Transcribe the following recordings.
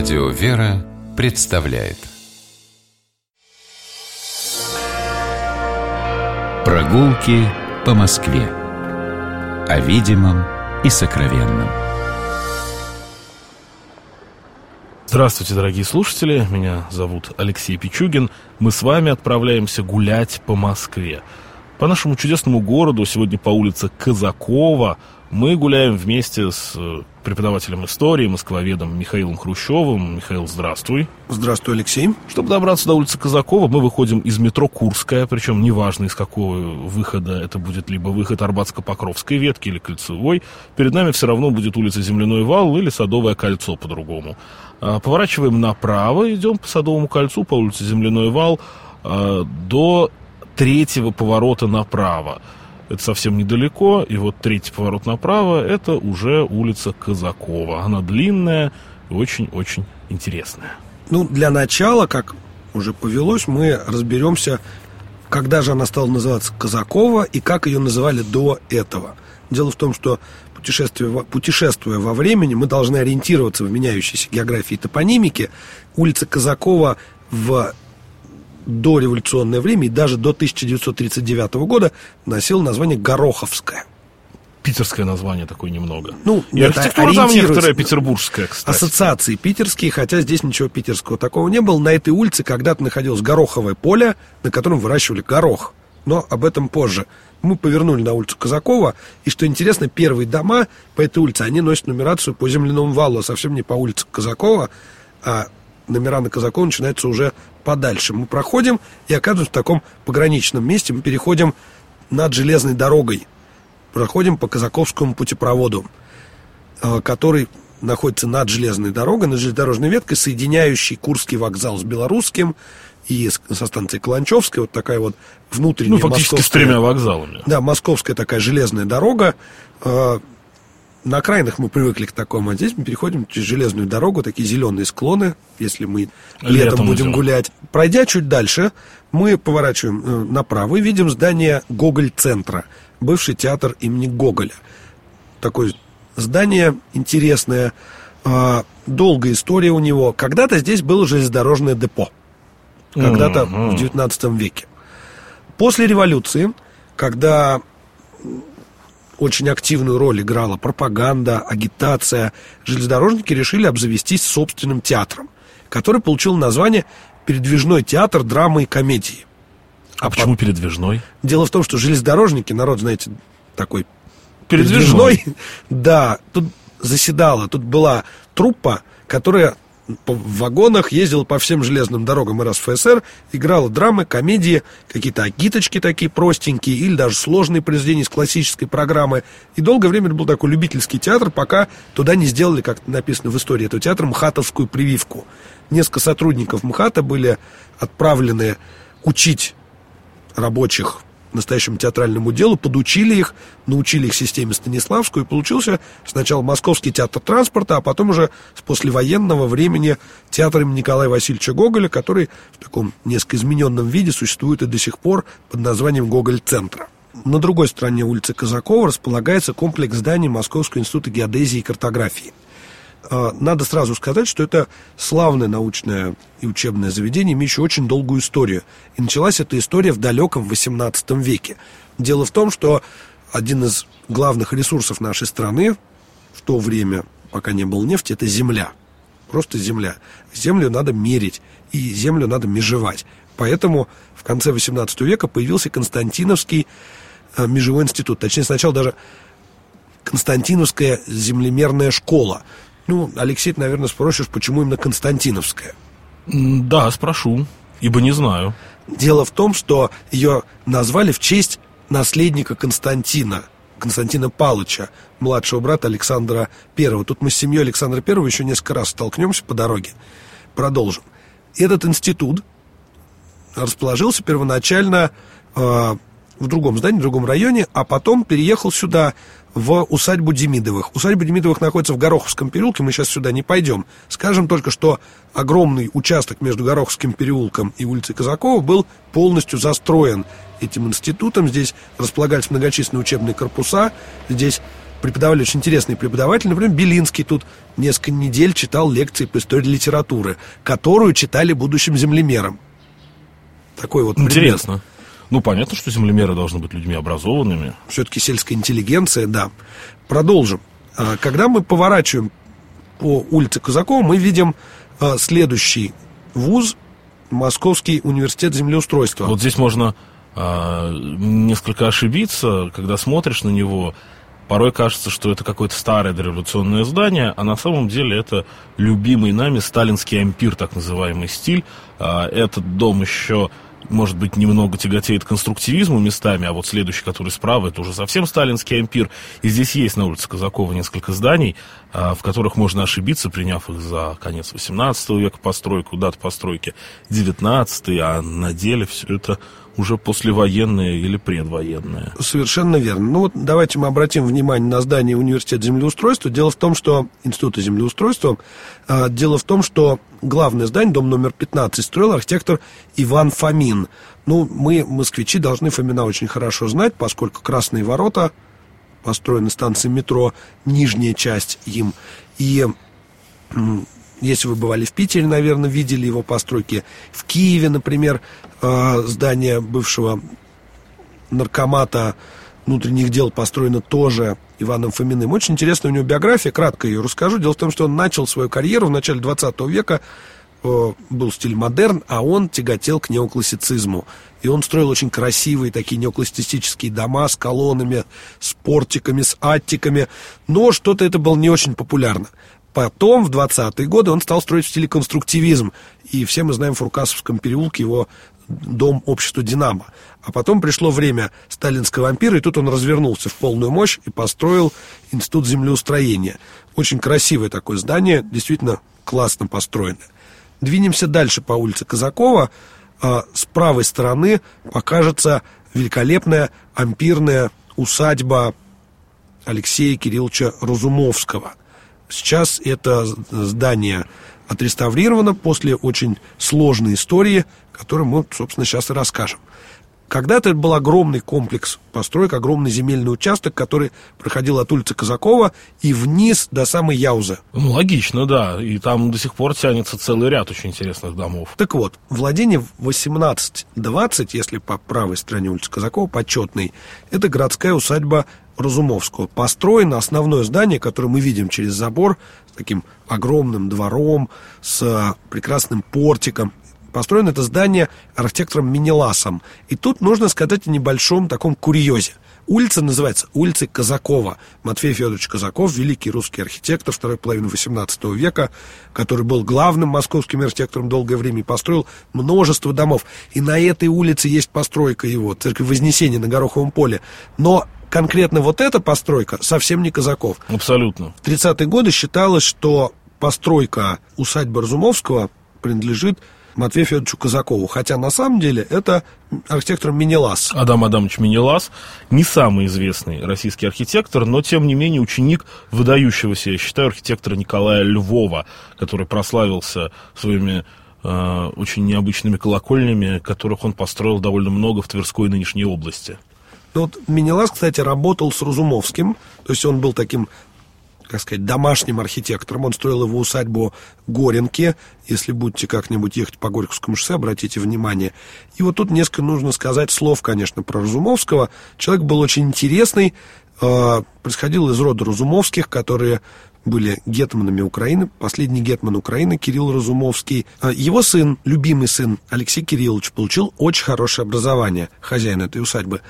Радио «Вера» представляет Прогулки по Москве О видимом и сокровенном Здравствуйте, дорогие слушатели, меня зовут Алексей Пичугин. Мы с вами отправляемся гулять по Москве. По нашему чудесному городу, сегодня по улице Казакова, мы гуляем вместе с э, преподавателем истории, москвоведом Михаилом Хрущевым. Михаил, здравствуй. Здравствуй, Алексей. Чтобы добраться до улицы Казакова, мы выходим из метро Курская, причем неважно из какого выхода это будет, либо выход Арбатско-Покровской ветки или Кольцевой. Перед нами все равно будет улица Земляной вал или Садовое кольцо по-другому. А, поворачиваем направо, идем по Садовому кольцу, по улице Земляной вал, а, до третьего поворота направо это совсем недалеко, и вот третий поворот направо, это уже улица Казакова. Она длинная и очень-очень интересная. Ну, для начала, как уже повелось, мы разберемся, когда же она стала называться Казакова и как ее называли до этого. Дело в том, что путешествуя, путешествуя во времени, мы должны ориентироваться в меняющейся географии и топонимике. Улица Казакова в дореволюционное время и даже до 1939 года носил название Гороховская. Питерское название такое немного. Ну, и архитектура там некоторая петербургская, кстати. Ассоциации питерские, хотя здесь ничего питерского такого не было. На этой улице когда-то находилось гороховое поле, на котором выращивали горох. Но об этом позже. Мы повернули на улицу Казакова, и, что интересно, первые дома по этой улице, они носят нумерацию по земляному валу, а совсем не по улице Казакова, а номера на Казакова начинаются уже подальше. Мы проходим и оказываемся в таком пограничном месте. Мы переходим над железной дорогой. Проходим по Казаковскому путепроводу, э, который находится над железной дорогой, над железнодорожной веткой, соединяющей Курский вокзал с Белорусским и со станции Каланчевская, вот такая вот внутренняя Ну, фактически с тремя вокзалами. Да, московская такая железная дорога, э, на окраинах мы привыкли к такому, а здесь мы переходим через железную дорогу, такие зеленые склоны, если мы летом, летом будем идем. гулять. Пройдя чуть дальше, мы поворачиваем э, направо и видим здание Гоголь-центра, бывший театр имени Гоголя. Такое здание интересное, э, долгая история у него. Когда-то здесь было железнодорожное депо, когда-то mm-hmm. в 19 веке. После революции, когда очень активную роль играла пропаганда, агитация. Железнодорожники решили обзавестись собственным театром, который получил название «Передвижной театр драмы и комедии». А, а почему по... передвижной? Дело в том, что железнодорожники, народ, знаете, такой передвижной. передвижной да, тут заседала, тут была труппа, которая в вагонах, ездила по всем железным дорогам РСФСР, играла драмы, комедии, какие-то агиточки такие простенькие, или даже сложные произведения из классической программы. И долгое время это был такой любительский театр, пока туда не сделали, как написано в истории этого театра, МХАТовскую прививку. Несколько сотрудников МХАТа были отправлены учить рабочих настоящему театральному делу, подучили их, научили их системе Станиславскую, и получился сначала Московский театр транспорта, а потом уже с послевоенного времени театр имени Николая Васильевича Гоголя, который в таком несколько измененном виде существует и до сих пор под названием Гоголь-центра. На другой стороне улицы Казакова располагается комплекс зданий Московского института геодезии и картографии – надо сразу сказать, что это славное научное и учебное заведение, имеющее очень долгую историю. И началась эта история в далеком XVIII веке. Дело в том, что один из главных ресурсов нашей страны в то время, пока не было нефти, это земля. Просто земля. Землю надо мерить, и землю надо межевать. Поэтому в конце XVIII века появился Константиновский э, межевой институт. Точнее, сначала даже Константиновская землемерная школа. Ну, Алексей, ты, наверное, спросишь, почему именно Константиновская? Да, спрошу, ибо не знаю. Дело в том, что ее назвали в честь наследника Константина, Константина Палыча, младшего брата Александра Первого. Тут мы с семьей Александра Первого еще несколько раз столкнемся по дороге. Продолжим. Этот институт расположился первоначально э, в другом здании, в другом районе, а потом переехал сюда в усадьбу Демидовых. Усадьба Демидовых находится в Гороховском переулке, мы сейчас сюда не пойдем. Скажем только, что огромный участок между Гороховским переулком и улицей Казакова был полностью застроен этим институтом. Здесь располагались многочисленные учебные корпуса, здесь преподавали очень интересные преподаватели. Например, Белинский тут несколько недель читал лекции по истории литературы, которую читали будущим землемерам. Такой вот. Интересно. Ну, понятно, что землемеры должны быть людьми образованными. Все-таки сельская интеллигенция, да. Продолжим. А, Когда мы поворачиваем по улице Казакова, мы видим а, следующий вуз Московский университет землеустройства. Вот здесь можно а, несколько ошибиться, когда смотришь на него. Порой кажется, что это какое-то старое дореволюционное здание, а на самом деле это любимый нами сталинский ампир, так называемый стиль. А, Этот дом еще может быть, немного тяготеет конструктивизму местами, а вот следующий, который справа, это уже совсем сталинский ампир. И здесь есть на улице Казакова несколько зданий, а, в которых можно ошибиться, приняв их за конец 18 века постройку, дату постройки 19 а на деле все это уже послевоенное или предвоенное. Совершенно верно. Ну вот давайте мы обратим внимание на здание университета землеустройства. Дело в том, что Института землеустройства, а, дело в том, что главное здание, дом номер 15, строил архитектор Иван Фомин. Ну, мы, москвичи, должны Фомина очень хорошо знать, поскольку Красные ворота построены станции метро, нижняя часть им. И если вы бывали в Питере, наверное, видели его постройки. В Киеве, например, э, здание бывшего наркомата внутренних дел построено тоже Иваном Фоминым. Очень интересная у него биография, кратко ее расскажу. Дело в том, что он начал свою карьеру в начале 20 века, э, был стиль модерн, а он тяготел к неоклассицизму. И он строил очень красивые такие неоклассицистические дома с колоннами, с портиками, с аттиками. Но что-то это было не очень популярно. Потом, в 20-е годы, он стал строить в стиле конструктивизм. И все мы знаем в Фуркасовском переулке его дом общества «Динамо». А потом пришло время сталинского ампира, и тут он развернулся в полную мощь и построил институт землеустроения. Очень красивое такое здание, действительно классно построенное. Двинемся дальше по улице Казакова. А, С правой стороны покажется великолепная ампирная усадьба Алексея Кирилловича Разумовского. Сейчас это здание отреставрировано после очень сложной истории, которую мы, собственно, сейчас и расскажем. Когда-то это был огромный комплекс построек, огромный земельный участок, который проходил от улицы Казакова и вниз до самой Яузы. Ну, логично, да. И там до сих пор тянется целый ряд очень интересных домов. Так вот, владение 18-20, если по правой стороне улицы Казакова, почетный, это городская усадьба Разумовского. Построено основное здание, которое мы видим через забор, с таким огромным двором, с прекрасным портиком. Построено это здание архитектором Минеласом. И тут нужно сказать о небольшом таком курьезе. Улица называется улицей Казакова. Матфей Федорович Казаков, великий русский архитектор второй половины XVIII века, который был главным московским архитектором долгое время и построил множество домов. И на этой улице есть постройка его, церковь Вознесения на Гороховом поле. Но конкретно вот эта постройка совсем не Казаков. Абсолютно. В 30-е годы считалось, что постройка усадьбы Разумовского принадлежит Матвею Федоровичу Казакову. Хотя на самом деле это архитектор Минелас. Адам Адамович Минелас не самый известный российский архитектор, но тем не менее ученик выдающегося, я считаю, архитектора Николая Львова, который прославился своими э, очень необычными колокольнями, которых он построил довольно много в Тверской нынешней области. Ну, вот Минелас, кстати, работал с Разумовским, то есть он был таким как сказать, домашним архитектором. Он строил его усадьбу Горенки. Если будете как-нибудь ехать по Горьковскому шоссе, обратите внимание. И вот тут несколько нужно сказать слов, конечно, про Разумовского. Человек был очень интересный, э, происходил из рода Разумовских, которые были гетманами Украины. Последний гетман Украины Кирилл Разумовский. А Его сын, любимый сын Алексей Кириллович, получил очень хорошее образование, хозяин этой усадьбы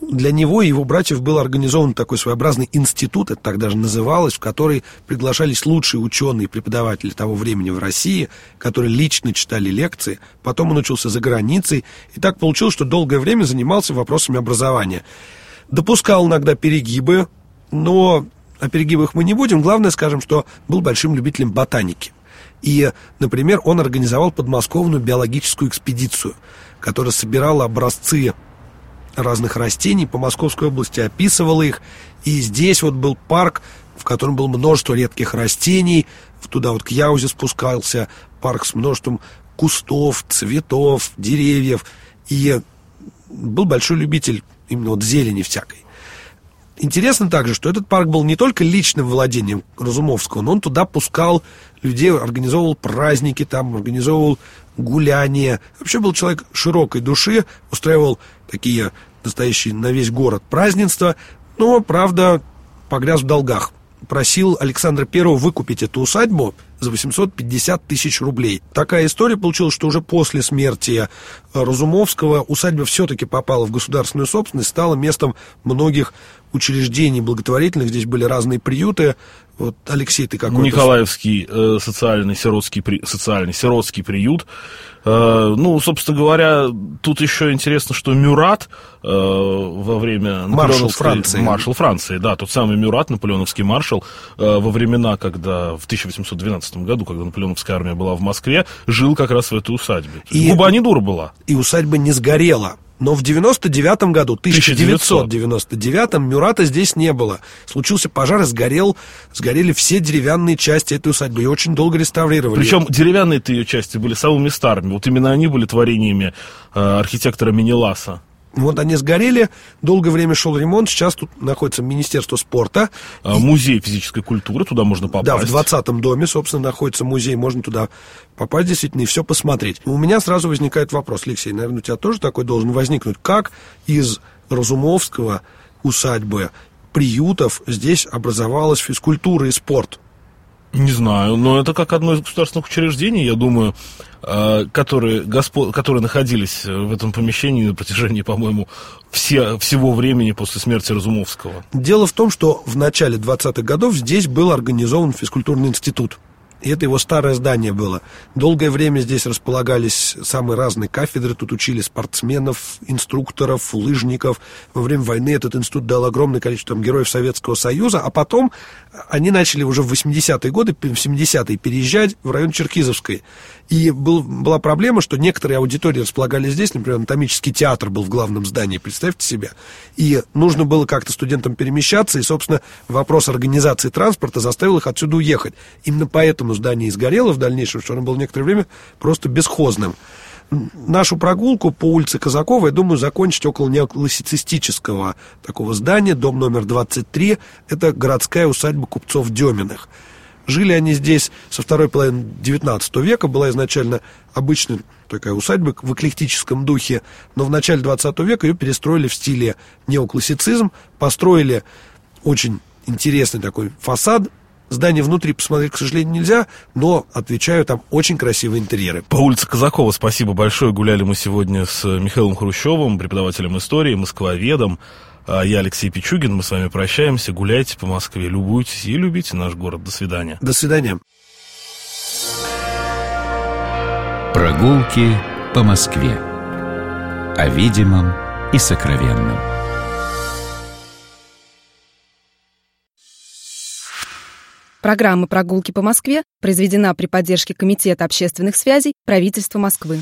для него и его братьев был организован такой своеобразный институт, это так даже называлось, в который приглашались лучшие ученые и преподаватели того времени в России, которые лично читали лекции. Потом он учился за границей. И так получилось, что долгое время занимался вопросами образования. Допускал иногда перегибы, но о перегибах мы не будем. Главное, скажем, что был большим любителем ботаники. И, например, он организовал подмосковную биологическую экспедицию, которая собирала образцы разных растений по Московской области, описывал их. И здесь вот был парк, в котором было множество редких растений. Туда вот к Яузе спускался парк с множеством кустов, цветов, деревьев. И был большой любитель именно вот зелени всякой. Интересно также, что этот парк был не только личным владением Разумовского, но он туда пускал людей, организовывал праздники там, организовывал гуляния. Вообще был человек широкой души, устраивал такие настоящие на весь город празднества, но, правда, погряз в долгах. Просил Александра Первого выкупить эту усадьбу за 850 тысяч рублей. Такая история получилась, что уже после смерти Разумовского усадьба все-таки попала в государственную собственность, стала местом многих учреждений благотворительных. Здесь были разные приюты, вот, Алексей, ты какой? Николаевский э, социальный, сиротский, при, социальный сиротский приют. Э, ну, собственно говоря, тут еще интересно, что Мюрат э, во время... Маршал Франции. Маршал Франции, да, тот самый Мюрат, наполеоновский маршал, э, во времена, когда в 1812 году, когда наполеоновская армия была в Москве, жил как раз в этой усадьбе. И, Губа не дура была. И усадьба не сгорела. Но в 99 году, 1999 Мюрата здесь не было. Случился пожар и сгорел, сгорели все деревянные части этой усадьбы. И очень долго реставрировали. Причем деревянные ее части были самыми старыми. Вот именно они были творениями э, архитектора Минеласа. Вот они сгорели, долгое время шел ремонт, сейчас тут находится Министерство спорта. А, музей физической культуры, туда можно попасть. Да, в 20-м доме, собственно, находится музей, можно туда попасть действительно и все посмотреть. У меня сразу возникает вопрос, Алексей, наверное, у тебя тоже такой должен возникнуть. Как из Разумовского усадьбы, приютов здесь образовалась физкультура и спорт? Не знаю, но это как одно из государственных учреждений, я думаю, а, которые, госпо, которые находились в этом помещении на протяжении, по-моему, все, всего времени после смерти Разумовского. Дело в том, что в начале 20-х годов здесь был организован физкультурный институт. И это его старое здание было. Долгое время здесь располагались самые разные кафедры. Тут учили спортсменов, инструкторов, лыжников. Во время войны этот институт дал огромное количество там, героев Советского Союза. А потом они начали уже в 80-е годы, в 70-е переезжать в район Черкизовской. И был, была проблема, что некоторые аудитории располагались здесь. Например, анатомический театр был в главном здании, представьте себе. И нужно было как-то студентам перемещаться. И, собственно, вопрос организации транспорта заставил их отсюда уехать. Именно поэтому здание и сгорело в дальнейшем, что оно было некоторое время просто бесхозным. Нашу прогулку по улице Казакова, я думаю, закончить около неоклассицистического такого здания, дом номер 23. Это городская усадьба купцов Деминых. Жили они здесь со второй половины XIX века, была изначально обычная такая усадьба в эклектическом духе, но в начале XX века ее перестроили в стиле неоклассицизм, построили очень интересный такой фасад Здание внутри посмотреть, к сожалению, нельзя, но, отвечаю, там очень красивые интерьеры. По улице Казакова спасибо большое. Гуляли мы сегодня с Михаилом Хрущевым, преподавателем истории, москвоведом. А я Алексей Пичугин, мы с вами прощаемся. Гуляйте по Москве, любуйтесь и любите наш город. До свидания. До свидания. Прогулки по Москве. О видимом и сокровенном. Программа «Прогулки по Москве» произведена при поддержке Комитета общественных связей правительства Москвы.